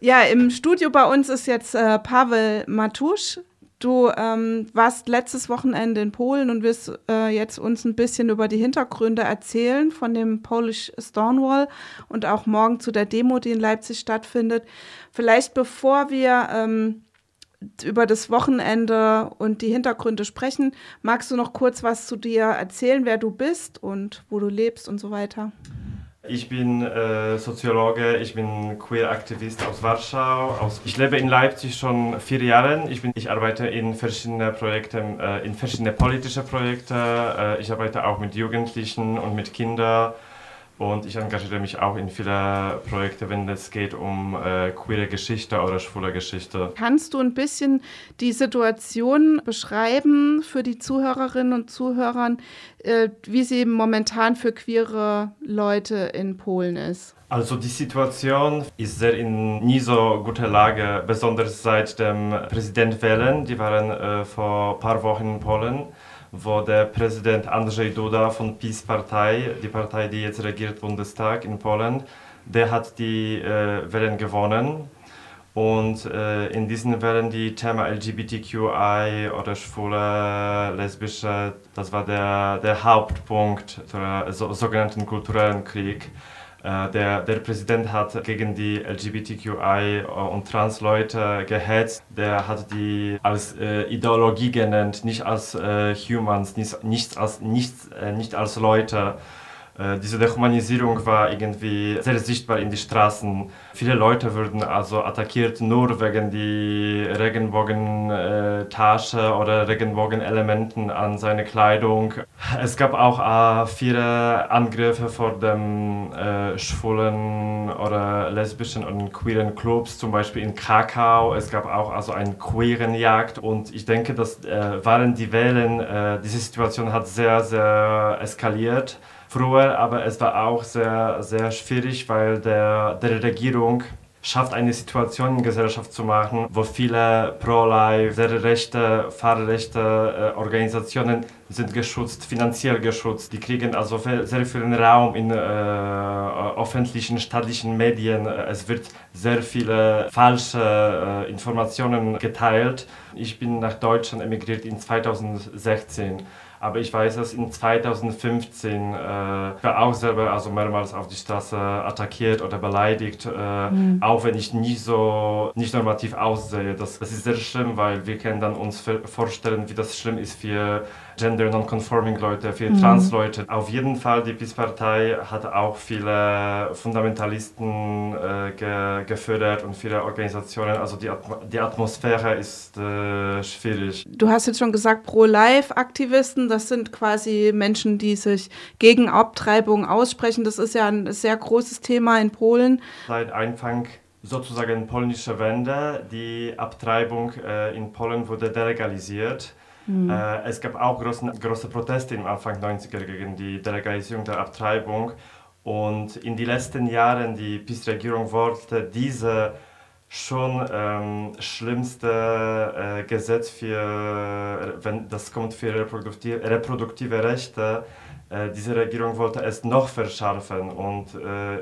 Ja, im Studio bei uns ist jetzt äh, Pavel Matusch. Du ähm, warst letztes Wochenende in Polen und wirst äh, jetzt uns ein bisschen über die Hintergründe erzählen von dem Polish Stonewall und auch morgen zu der Demo, die in Leipzig stattfindet. Vielleicht bevor wir ähm, über das Wochenende und die Hintergründe sprechen, magst du noch kurz was zu dir erzählen, wer du bist und wo du lebst und so weiter? Ich bin äh, Soziologe, ich bin Queer-Aktivist aus Warschau. Aus, ich lebe in Leipzig schon vier Jahre. Ich, ich arbeite in verschiedenen Projekten, äh, in verschiedene politische Projekte. Äh, ich arbeite auch mit Jugendlichen und mit Kindern. Und ich engagiere mich auch in viele Projekte, wenn es geht um äh, queere Geschichte oder schwule Geschichte. Kannst du ein bisschen die Situation beschreiben für die Zuhörerinnen und Zuhörer, äh, wie sie momentan für queere Leute in Polen ist? Also die Situation ist sehr in nie so guter Lage, besonders seit dem Präsidentwahlen. Die waren äh, vor ein paar Wochen in Polen wo der Präsident Andrzej Duda von PiS-Partei, die Partei, die jetzt regiert Bundestag in Polen, der hat die äh, Wahlen gewonnen. Und äh, in diesen Wahlen die Thema LGBTQI oder schwule, lesbische, das war der, der Hauptpunkt der so, sogenannten kulturellen Krieg. Äh, der, der Präsident hat gegen die LGBTQI und Trans-Leute gehetzt. Der hat die als äh, Ideologie genannt, nicht als äh, Humans, nicht, nicht, als, nicht, äh, nicht als Leute. Äh, diese Dehumanisierung war irgendwie sehr sichtbar in den Straßen. Viele Leute wurden also attackiert nur wegen die Regenbogentasche äh, oder Regenbogenelementen an seine Kleidung. Es gab auch äh, viele Angriffe vor dem schwulen oder lesbischen und queeren Clubs, zum Beispiel in Krakau. Es gab auch also eine queeren Jagd und ich denke, dass äh, während die Wahlen äh, diese Situation hat sehr, sehr eskaliert früher, aber es war auch sehr, sehr schwierig, weil der, der Regierung schafft eine Situation in Gesellschaft zu machen, wo viele Pro-Life, sehr rechte, fahrrechte äh, Organisationen sind geschützt, finanziell geschützt. Die kriegen also sehr viel Raum in äh, öffentlichen, staatlichen Medien. Es wird sehr viele falsche äh, Informationen geteilt. Ich bin nach Deutschland emigriert in 2016. Aber ich weiß, dass in 2015 äh, war auch selber also mehrmals auf die Straße attackiert oder beleidigt, äh, mhm. auch wenn ich nie so nicht normativ aussehe. Das, das ist sehr schlimm, weil wir können dann uns vorstellen, wie das schlimm ist für Gender Non-Conforming Leute, für mhm. Trans-Leute. Auf jeden Fall, die PiS-Partei hat auch viele Fundamentalisten äh, ge gefördert und viele Organisationen. Also die, Atm die Atmosphäre ist äh, schwierig. Du hast jetzt schon gesagt, Pro-Life-Aktivisten, das sind quasi Menschen, die sich gegen Abtreibung aussprechen. Das ist ja ein sehr großes Thema in Polen. Seit Anfang sozusagen polnische Wende. Die Abtreibung äh, in Polen wurde delegalisiert. Mhm. Äh, es gab auch großen, große Proteste im Anfang 90er gegen die Delegalisierung der Abtreibung. Und in den letzten Jahren, die PiS-Regierung wollte diese schon ähm, schlimmste äh, Gesetz für, wenn das kommt für reproduktive, reproduktive Rechte, äh, diese Regierung wollte es noch verschärfen und äh,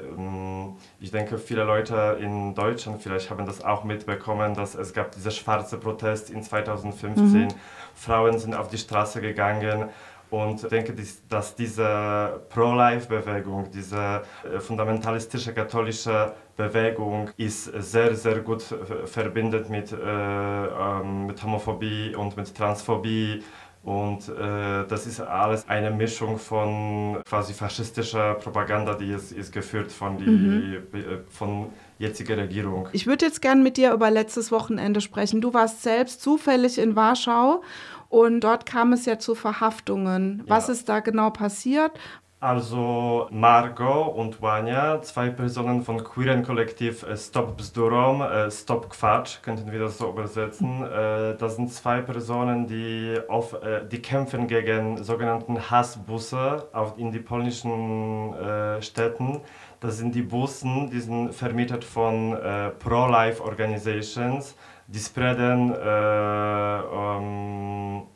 ich denke, viele Leute in Deutschland vielleicht haben das auch mitbekommen, dass es gab diese schwarze Protest in 2015. Mhm. Frauen sind auf die Straße gegangen und ich denke, dass diese Pro-Life-Bewegung, diese äh, fundamentalistische katholische Bewegung ist sehr, sehr gut verbindet mit, äh, ähm, mit Homophobie und mit Transphobie und äh, das ist alles eine Mischung von quasi faschistischer Propaganda, die ist, ist geführt von die mhm. von jetziger Regierung. Ich würde jetzt gerne mit dir über letztes Wochenende sprechen. Du warst selbst zufällig in Warschau und dort kam es ja zu Verhaftungen. Ja. Was ist da genau passiert? Also Margot und Wanya, zwei Personen von queeren Kollektiv äh, Stop Bzdurom, äh, Stop Quatsch, könnten wir das so übersetzen. Äh, das sind zwei Personen, die, auf, die kämpfen gegen sogenannten Hassbusse in die polnischen Städten. Das sind die Bussen, die sind vermietet von Pro-Life Organizations. Die spreaden äh, um, äh,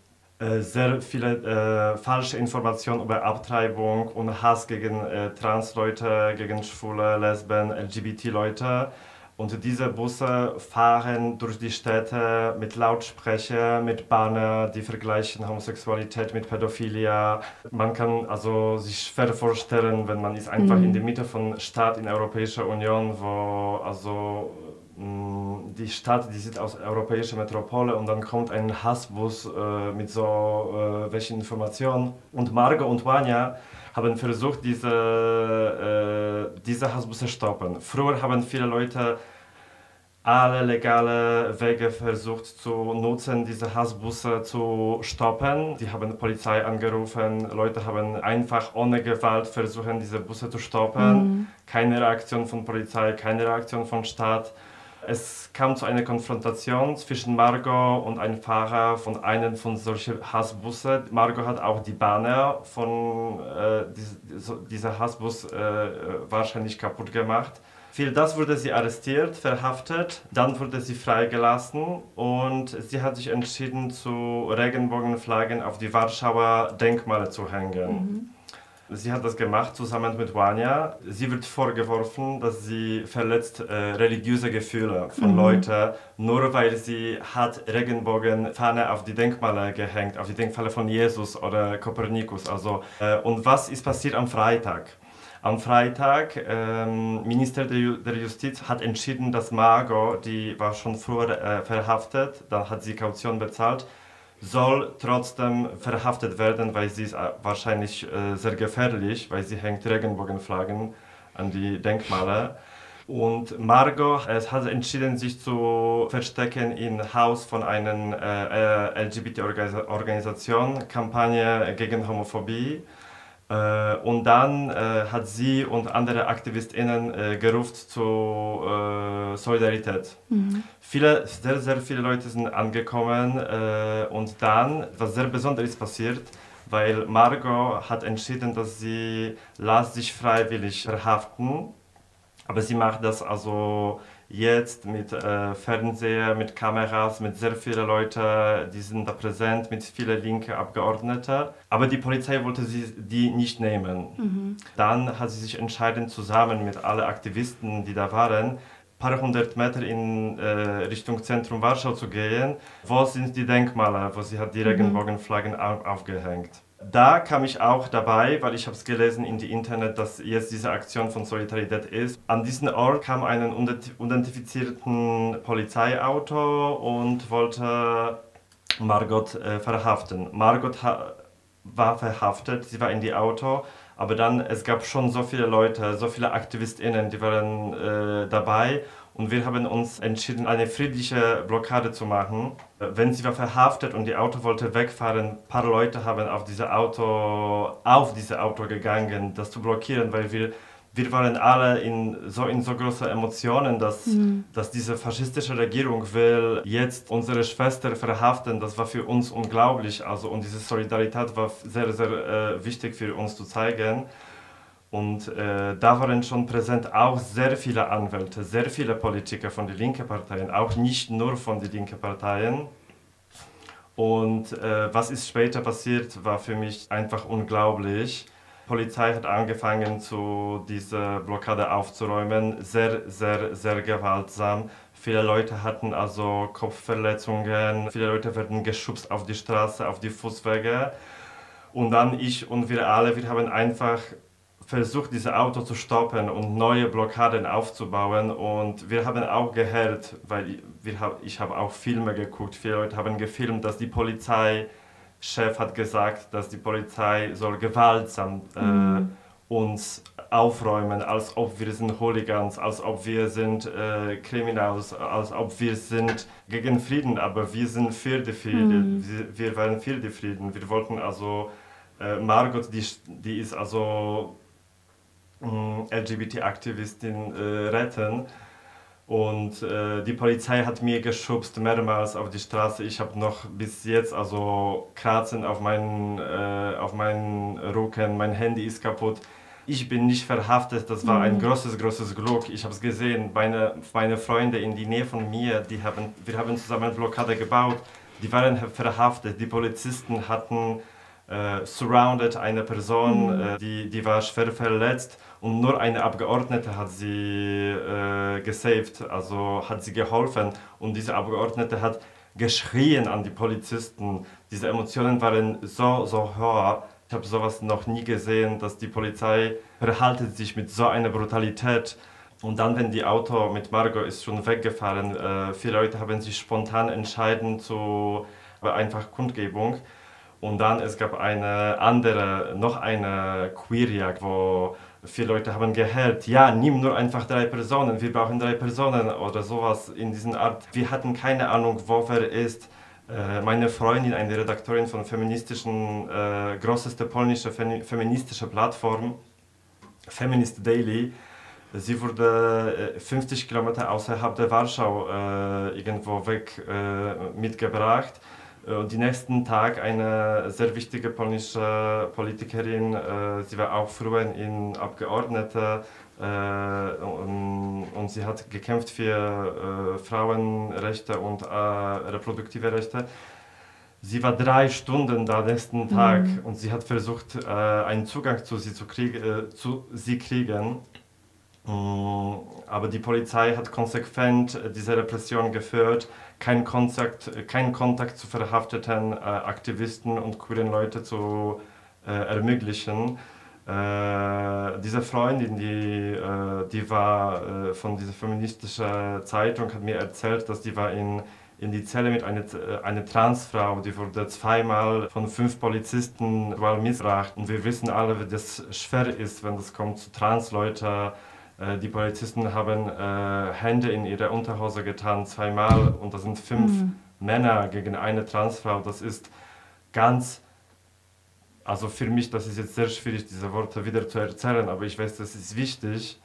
sehr viele äh, falsche Informationen über Abtreibung und Hass gegen äh, Trans-Leute, gegen Schwule, Lesben, LGBT-Leute. Und diese Busse fahren durch die Städte mit Lautsprecher, mit Banner, die vergleichen Homosexualität mit Pädophilia. Man kann also sich schwer vorstellen, wenn man ist einfach mhm. in der Mitte von Stadt in der Europäischen Union, wo also die Stadt, die sieht aus europäischer Metropole und dann kommt ein Hassbus äh, mit so äh, welchen Informationen. Und Margot und Vanya haben versucht, diese, äh, diese Hassbusse stoppen. Früher haben viele Leute alle legale Wege versucht zu nutzen, diese Hassbusse zu stoppen. Die haben die Polizei angerufen, Leute haben einfach ohne Gewalt versucht, diese Busse zu stoppen. Mhm. Keine Reaktion von Polizei, keine Reaktion von Staat. Es kam zu einer Konfrontation zwischen Margot und einem Fahrer von einem von solchen Hassbussen. Margot hat auch die Banner von äh, dieser Hassbus äh, wahrscheinlich kaputt gemacht. Für das wurde sie arrestiert, verhaftet, dann wurde sie freigelassen und sie hat sich entschieden, zu Regenbogenflaggen auf die Warschauer Denkmale zu hängen. Mhm. Sie hat das gemacht zusammen mit Wanya. Sie wird vorgeworfen, dass sie verletzt äh, religiöse Gefühle von mhm. Leuten, nur weil sie hat Regenbogenfahne auf die Denkmale gehängt, auf die Denkmale von Jesus oder Kopernikus. Also, äh, und was ist passiert am Freitag? Am Freitag, ähm, Minister der Justiz hat entschieden, dass Margot, die war schon früher äh, verhaftet, dann hat sie Kaution bezahlt, soll trotzdem verhaftet werden, weil sie ist äh, wahrscheinlich äh, sehr gefährlich, weil sie hängt Regenbogenflaggen an die Denkmale. Und Margot es hat entschieden, sich zu verstecken im Haus von einer äh, äh LGBT-Organisation, Kampagne gegen Homophobie. Äh, und dann äh, hat sie und andere AktivistInnen äh, gerufen zur Solidarität. Mhm. Viele, sehr, sehr viele Leute sind angekommen und dann, was sehr Besonderes passiert, weil Margot hat entschieden, dass sie lässt sich freiwillig verhaften, aber sie macht das also jetzt mit äh, Fernseher, mit Kameras, mit sehr vielen Leuten, die sind da präsent, mit vielen linken Abgeordneten. Aber die Polizei wollte sie die nicht nehmen. Mhm. Dann hat sie sich entschieden, zusammen mit allen Aktivisten, die da waren, paar hundert Meter in äh, Richtung Zentrum Warschau zu gehen. Wo sind die Denkmale, wo sie hat die mhm. Regenbogenflaggen aufgehängt? Da kam ich auch dabei, weil ich habe es gelesen in die Internet, dass jetzt diese Aktion von Solidarität ist. An diesen Ort kam ein identifizierten Polizeiauto und wollte Margot äh, verhaften. Margot war verhaftet, sie war in die Auto, aber dann es gab schon so viele Leute, so viele AktivistInnen, die waren äh, dabei und wir haben uns entschieden, eine friedliche Blockade zu machen. Wenn sie war verhaftet und die Auto wollte wegfahren, ein paar Leute haben auf dieses Auto, auf dieses Auto gegangen, das zu blockieren, weil wir, wir waren alle in so, in so große Emotionen, dass, mhm. dass diese faschistische Regierung will jetzt unsere Schwester verhaften. Das war für uns unglaublich. Also, und diese Solidarität war sehr, sehr äh, wichtig für uns zu zeigen. Und äh, da waren schon präsent auch sehr viele Anwälte, sehr viele Politiker von den linken Parteien, auch nicht nur von den linken Parteien. Und äh, was ist später passiert, war für mich einfach unglaublich. Die Polizei hat angefangen, zu dieser Blockade aufzuräumen, sehr, sehr, sehr gewaltsam. Viele Leute hatten also Kopfverletzungen, viele Leute werden geschubst auf die Straße, auf die Fußwege. Und dann ich und wir alle, wir haben einfach versucht, dieses Auto zu stoppen und neue Blockaden aufzubauen. Und wir haben auch gehört, weil wir, ich habe auch Filme geguckt, viele Leute haben gefilmt, dass die Polizeichef hat gesagt, dass die Polizei soll gewaltsam äh, mhm. uns aufräumen, als ob wir sind Hooligans, als ob wir sind äh, Kriminals, als ob wir sind gegen Frieden, aber wir sind für den Frieden, mhm. wir, wir waren für den Frieden. Wir wollten also äh, Margot, die, die ist also LGBT-Aktivistin äh, retten. Und äh, die Polizei hat mir geschubst mehrmals auf die Straße. Ich habe noch bis jetzt also Kratzen auf meinen, äh, auf meinen Rücken. Mein Handy ist kaputt. Ich bin nicht verhaftet. Das war mhm. ein großes, großes Glück. Ich habe es gesehen. Meine, meine Freunde in die Nähe von mir, die haben, wir haben zusammen eine Blockade gebaut. Die waren verhaftet. Die Polizisten hatten äh, surrounded eine Person, Mhm. äh, die, die war schwer verletzt und nur eine Abgeordnete hat sie äh, gesaved, also hat sie geholfen und diese Abgeordnete hat geschrien an die Polizisten. Diese Emotionen waren so, so hoch. Ich habe sowas noch nie gesehen, dass die Polizei verhaltet sich mit so einer Brutalität. Und dann, wenn die Auto mit Margot ist schon weggefahren, äh, viele Leute haben sich spontan entschieden zu einfach Kundgebung. Und dann es gab eine andere, noch eine Queerjagd, wo viele Leute haben gehört, ja, nimm nur einfach drei Personen, wir brauchen drei Personen oder sowas in diesen Art. Wir hatten keine Ahnung, wo wer ist. Äh, Meine Freundin, eine Redakteurin von feministischen, äh, großeste polnische femi- feministische Plattform, Feminist Daily, sie wurde äh, 50 Kilometer außerhalb der Warschau äh, irgendwo weg äh, mitgebracht. Äh, Und die nächsten Tag eine sehr wichtige polnische Politikerin, äh, sie war auch früher in Abgeordnete äh, und, und sie hat gekämpft für Frauenrechte und reproduktive Rechte. Sie war drei Stunden da nächsten Tag und sie hat versucht, einen Zugang zu sie zu, krieg, zu sie kriegen. Mm, Aber die Polizei hat konsequent diese Repression geführt, keinen Kontakt, äh, keinen Kontakt zu verhafteten äh, Aktivisten und queeren Leute zu äh, ermöglichen. Äh, diese Freundin, die, äh, die war äh, von dieser feministischen Zeitung, hat mir erzählt, dass die war in, in die Zelle mit einer, einer Transfrau, die wurde zweimal von fünf Polizisten missbraucht. Und wir wissen alle, wie das schwer ist, wenn es kommt zu Transleuten. Äh, Die Polizisten haben äh, Hände in ihre Unterhose getan, zweimal, und das sind fünf Männer gegen eine Transfrau. Das ist ganz, also für mich, das ist jetzt sehr schwierig, diese Worte wieder zu erzählen, aber ich weiß, das ist wichtig,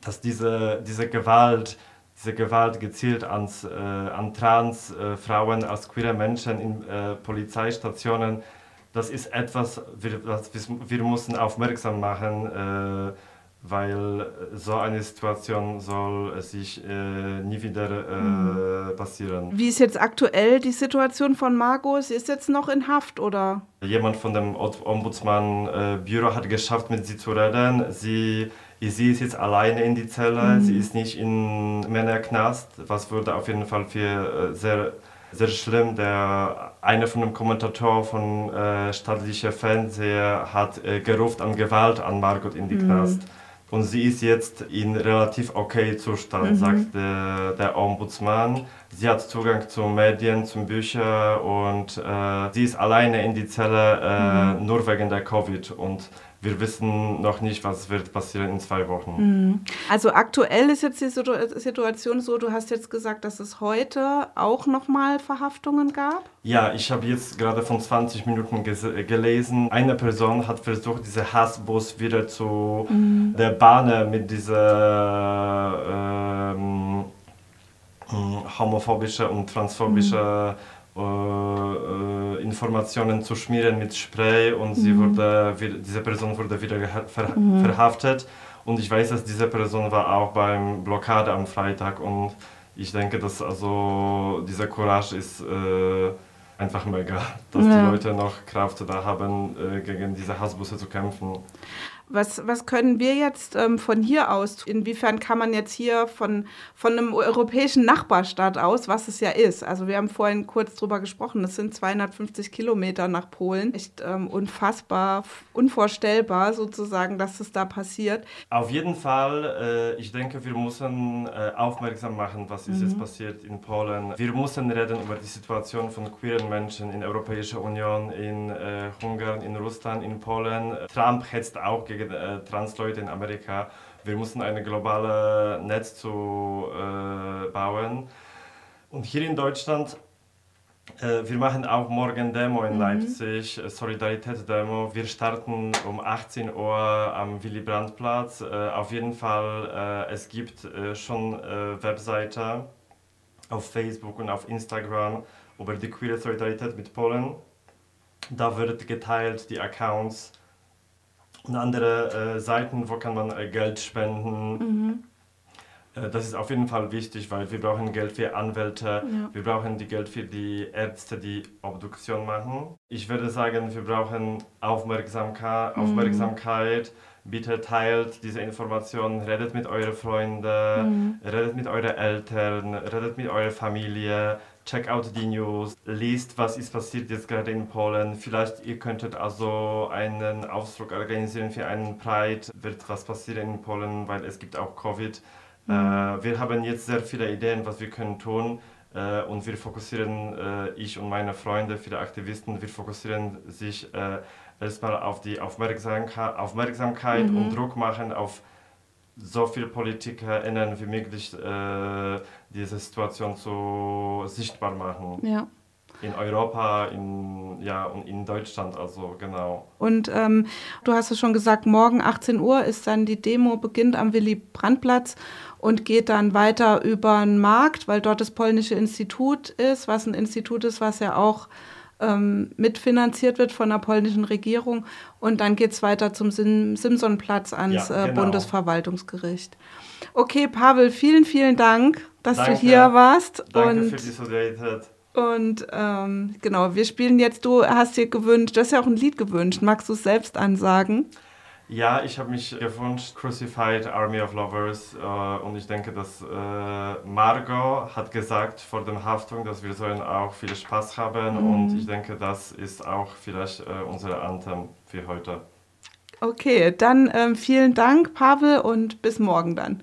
dass diese, diese Gewalt, diese Gewalt gezielt ans, äh, an Transfrauen äh, als queere Menschen in äh, Polizeistationen, das ist etwas, wir, wir, wir müssen aufmerksam machen, äh, weil so eine Situation soll sich äh, nie wieder äh, passieren. Wie ist jetzt aktuell die Situation von Margot? Sie ist jetzt noch in Haft oder? Jemand von dem Ombudsmann-Büro hat geschafft, mit sie zu reden. Sie, sie ist jetzt alleine in die Zelle, sie ist nicht in Männerknast, was würde auf jeden Fall für äh, sehr, sehr schlimm. Der, einer von den Kommentatoren von äh, staatlicher Fernseher hat äh, gerufen an Gewalt an Margot in die Knast. Und sie ist jetzt in relativ okay Zustand, sagt der, der Ombudsmann. Sie hat Zugang zu Medien, zu Büchern und äh, sie ist alleine in die Zelle äh, nur wegen der Covid. Und wir wissen noch nicht, was wird passieren in zwei Wochen. Also aktuell ist jetzt die Situ- Situation so, du hast jetzt gesagt, dass es heute auch nochmal Verhaftungen gab. Ja, ich habe jetzt gerade von 20 Minuten gelesen. Eine Person hat versucht, diese Hassbus wieder zu der Bahn mit dieser ähm, homophobische und transphobische äh, äh, Informationen zu schmieren mit Spray und sie wurde, wi- diese Person wurde wieder ver verhaftet. Und ich weiß, dass diese Person war auch beim Blockade am Freitag und ich denke, dass also dieser Courage ist äh, einfach mega, dass Ja. die Leute noch Kraft da haben, äh, gegen diese Hassbusse zu kämpfen. Was, was können wir jetzt ähm, von hier aus, tun? inwiefern kann man jetzt hier von, von einem europäischen Nachbarstaat aus, was es ja ist, also wir haben vorhin kurz drüber gesprochen, das sind 250 Kilometer nach Polen, echt ähm, unfassbar, unvorstellbar sozusagen, dass es da passiert. Auf jeden Fall, äh, ich denke, wir müssen äh, aufmerksam machen, was ist jetzt passiert in Polen. Wir müssen reden über die Situation von queeren Menschen in der Europäischen Union, in äh, Ungarn, in Russland, in Polen. Trump hetzt auch gegen äh, Transleute in Amerika. Wir müssen ein globales Netz zu äh, bauen. Und hier in Deutschland äh, wir machen auch morgen Demo in Leipzig, äh, Solidaritätsdemo. Wir starten um 18 Uhr am Willy Brandt-Platz. Äh, auf jeden Fall, äh, es gibt äh, schon äh, Webseite auf Facebook und auf Instagram über die queere Solidarität mit Polen. Da wird geteilt die Accounts und andere äh, Seiten, wo kann man äh, Geld spenden. Äh, das ist auf jeden Fall wichtig, weil wir brauchen Geld für Anwälte, ja. wir brauchen die Geld für die Ärzte, die Obduktion machen. Ich würde sagen, wir brauchen Aufmerksamkeit. Mhm. Bitte teilt diese Informationen, redet mit euren Freunden, mhm. redet mit euren Eltern, redet mit eurer Familie, check out die News, liest, was ist passiert jetzt gerade in Polen. Vielleicht ihr könntet also einen Ausdruck organisieren für einen Pride, wird was passieren in Polen, weil es gibt auch Covid. Mhm. Äh, wir haben jetzt sehr viele Ideen, was wir können tun. Äh, und wir fokussieren, äh, ich und meine Freunde, viele Aktivisten, wir fokussieren sich äh, erstmal auf die Aufmerksamkeit, Aufmerksamkeit mhm. und Druck machen auf so viele PolitikerInnen wie möglich äh, diese Situation so sichtbar machen. Ja. In Europa, in, ja, und in Deutschland, also genau. Und ähm, du hast es schon gesagt, morgen 18 Uhr ist dann die Demo, beginnt am Willy-Brandt-Platz und geht dann weiter über den Markt, weil dort das polnische Institut ist, was ein Institut ist, was ja auch ähm, mitfinanziert wird von der polnischen Regierung. Und dann geht es weiter zum Sim Simsonplatz ans ja, äh, genau. Bundesverwaltungsgericht. Okay, Pavel, vielen, vielen Dank, dass Danke. du hier warst. Danke und für die Solidarität. Und ähm, genau, wir spielen jetzt, du hast dir gewünscht, du hast ja auch ein Lied gewünscht. Magst du es selbst ansagen? Ja, ich habe mich gewünscht, Crucified Army of Lovers. Äh, und ich denke, dass äh, Margot hat gesagt vor der Haftung, dass wir sollen auch viel Spaß haben. Mhm. Und ich denke, das ist auch vielleicht äh, unsere Anthem für heute. Okay, dann ähm, vielen Dank, Pavel, und bis morgen dann.